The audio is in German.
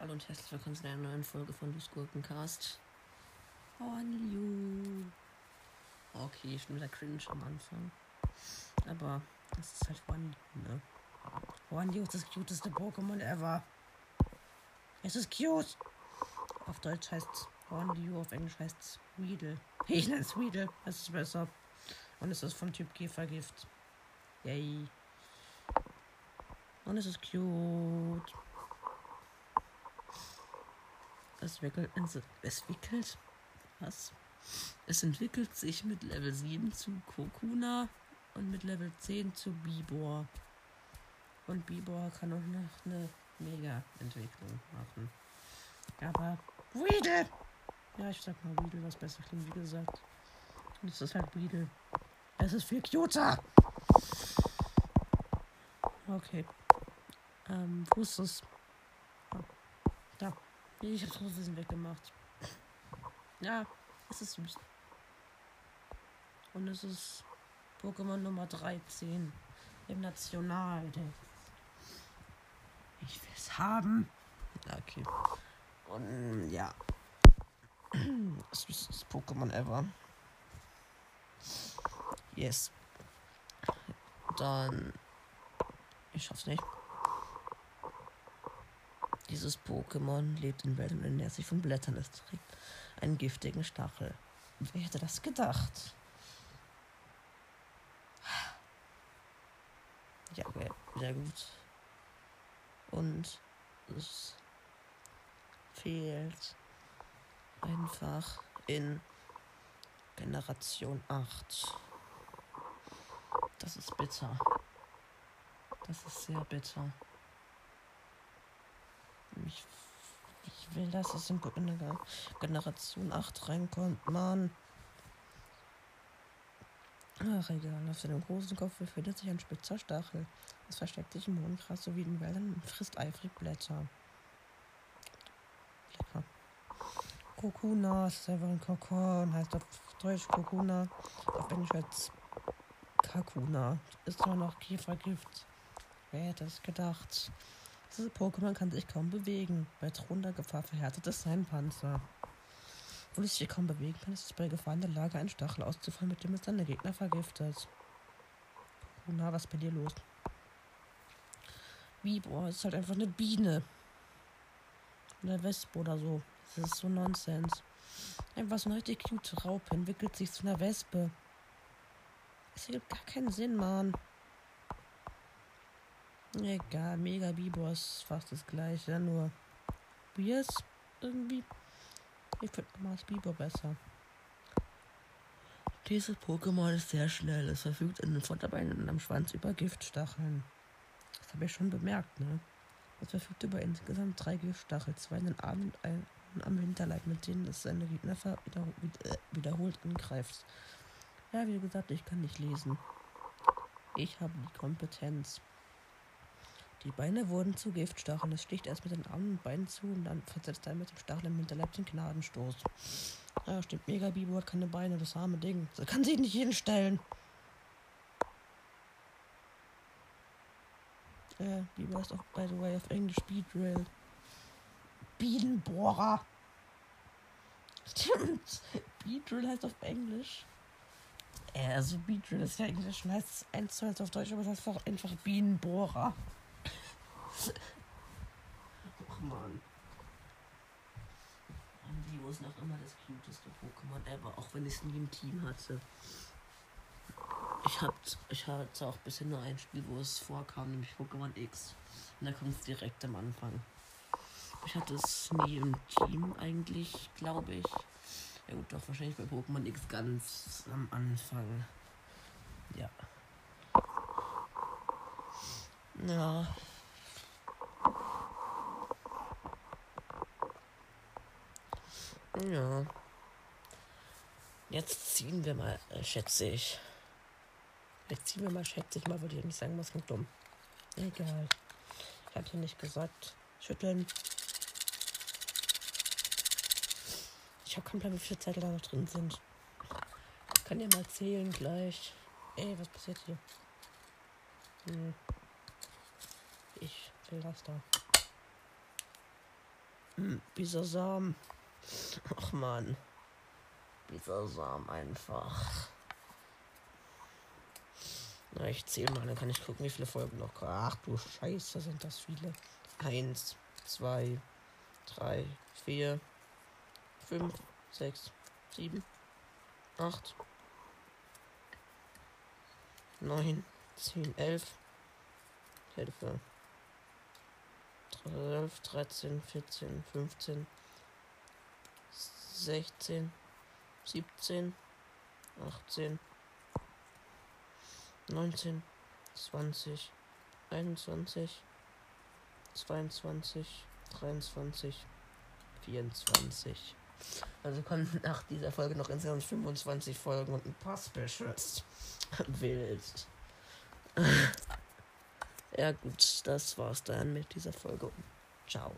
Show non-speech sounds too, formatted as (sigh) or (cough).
Hallo und herzlich willkommen zu einer neuen Folge von Lu's Gurkencast. Honliu. Okay, schon wieder cringe am Anfang. Aber das ist halt Honliu, ne? Honliu ist das cuteste Pokémon ever. Es ist cute. Auf Deutsch heißt es Hornliu, auf Englisch heißt es Weedle. Ich nenne es Weedle, das ist besser. Und es ist vom Typ Käfergift. Yay. Und es ist cute. Es wickelt, es wickelt, was? Es entwickelt sich mit Level 7 zu Kokuna und mit Level 10 zu Bibor. Und Bibor kann auch noch eine Mega-Entwicklung machen. Aber Weedle! Ja, ich sag mal Weedle, was besser klingt, wie gesagt. Und es ist halt Weedle. Es ist viel cuter! Okay. Ähm, wo ist? Oh. Da. Ich hab's Wissen weggemacht. Ja, es ist süß. Und es ist Pokémon Nummer 13 im Nationaltext. Ich will es haben. Okay. Und ja. (clears throat) Das ist das Pokémon ever. Yes. Dann. Ich schaff's nicht. Dieses Pokémon lebt in Wäldern und ernährt sich von Blättern. Es trägt einen giftigen Stachel. Wer hätte das gedacht? Ja, sehr gut. Und es fehlt einfach in Generation 8. Das ist bitter. Das ist sehr bitter. Ich, ich will, dass es in Generation 8 reinkommt, Mann. Ach, egal. Auf seinem großen Kopf befindet sich ein spitzer Stachel. Es versteckt sich im Mondgras sowie in Wäldern und frisst eifrig Blätter. Lecker. Kokuna, das ist einfach ein Kokon, heißt auf Deutsch Kokuna, auf Englisch als Kakuna. Ist nur noch Käfergift. Wer hätte es gedacht? Dieses Pokémon kann sich kaum bewegen. Bei drohender Gefahr verhärtet es seinen Panzer. Obwohl es sich kaum bewegen kann, ist es bei Gefahr in der Lage, einen Stachel auszufallen, mit dem es seine Gegner vergiftet. Na, was ist bei dir los? Wie, boah, ist halt einfach eine Biene. Eine Wespe oder so. Das ist so Nonsens. Einfach so eine richtig cute Raupe entwickelt sich zu einer Wespe. Es ergibt gar keinen Sinn, Mann. Egal, Mega Bibor ist fast das gleiche, nur Biers irgendwie. Ich finde Mars Bibor besser. Dieses Pokémon ist sehr schnell. Es verfügt in den Vorderbeinen und am Schwanz über Giftstacheln. Das habe ich schon bemerkt, ne? Es verfügt über insgesamt drei Giftstachel, zwei in den Armen und einen am Hinterleib, mit denen es seine Gegner äh, wiederholt angreift. Ja, wie gesagt, ich kann nicht lesen. Ich habe die Kompetenz. Die Beine wurden zu Giftstacheln. Es sticht erst mit den Armen und Beinen zu und dann versetzt er mit dem Stachel im Hinterleib den Gnadenstoß. Ja, stimmt. Mega Bibo hat keine Beine, das arme Ding. So kann sich nicht hinstellen. Äh, Bibo ist auch, by the way, auf Englisch Speedrail. Bienenbohrer. Stimmt. Beedrill heißt auf Englisch. Äh, also Beedrill ist ja Englisch und heißt 1 zu 1 auf Deutsch, aber es heißt einfach, einfach Bienenbohrer. Ach man. Anvio ist noch immer das cuteste Pokémon ever, auch wenn ich es nie im Team hatte. Ich, hab, ich hatte auch bisher nur ein Spiel, wo es vorkam, nämlich Pokémon X. Und da kommt es direkt am Anfang. Ich hatte es nie im Team eigentlich, glaube ich. Ja gut, doch wahrscheinlich bei Pokémon X ganz am Anfang. Ja. Ja. Ja. Jetzt ziehen wir mal, äh, schätze ich. Jetzt ziehen wir mal, schätze ich mal, würde ich nicht sagen, was klingt dumm. Egal. Ich hatte nicht gesagt. Schütteln. Ich habe keinen Plan, wie viele Zettel da noch drin sind. Ich kann dir mal zählen gleich. Ey, was passiert hier? Hm. Ich will das da. Hm, Bisasam. Ach man. Bisasam einfach. Na, ich zähle mal, dann kann ich gucken, wie viele Folgen noch. Ach du Scheiße, sind das viele. Eins, zwei, drei, vier, fünf, sechs, sieben, acht, neun, zehn, elf, Hilfe. 12, 13, 14, 15, 16, 17, 18, 19, 20, 21, 22, 23, 24. Also kommen nach dieser Folge noch insgesamt 25 Folgen und ein paar Specials. (laughs) Wild. (laughs) Ja gut, das war's dann mit dieser Folge. Ciao.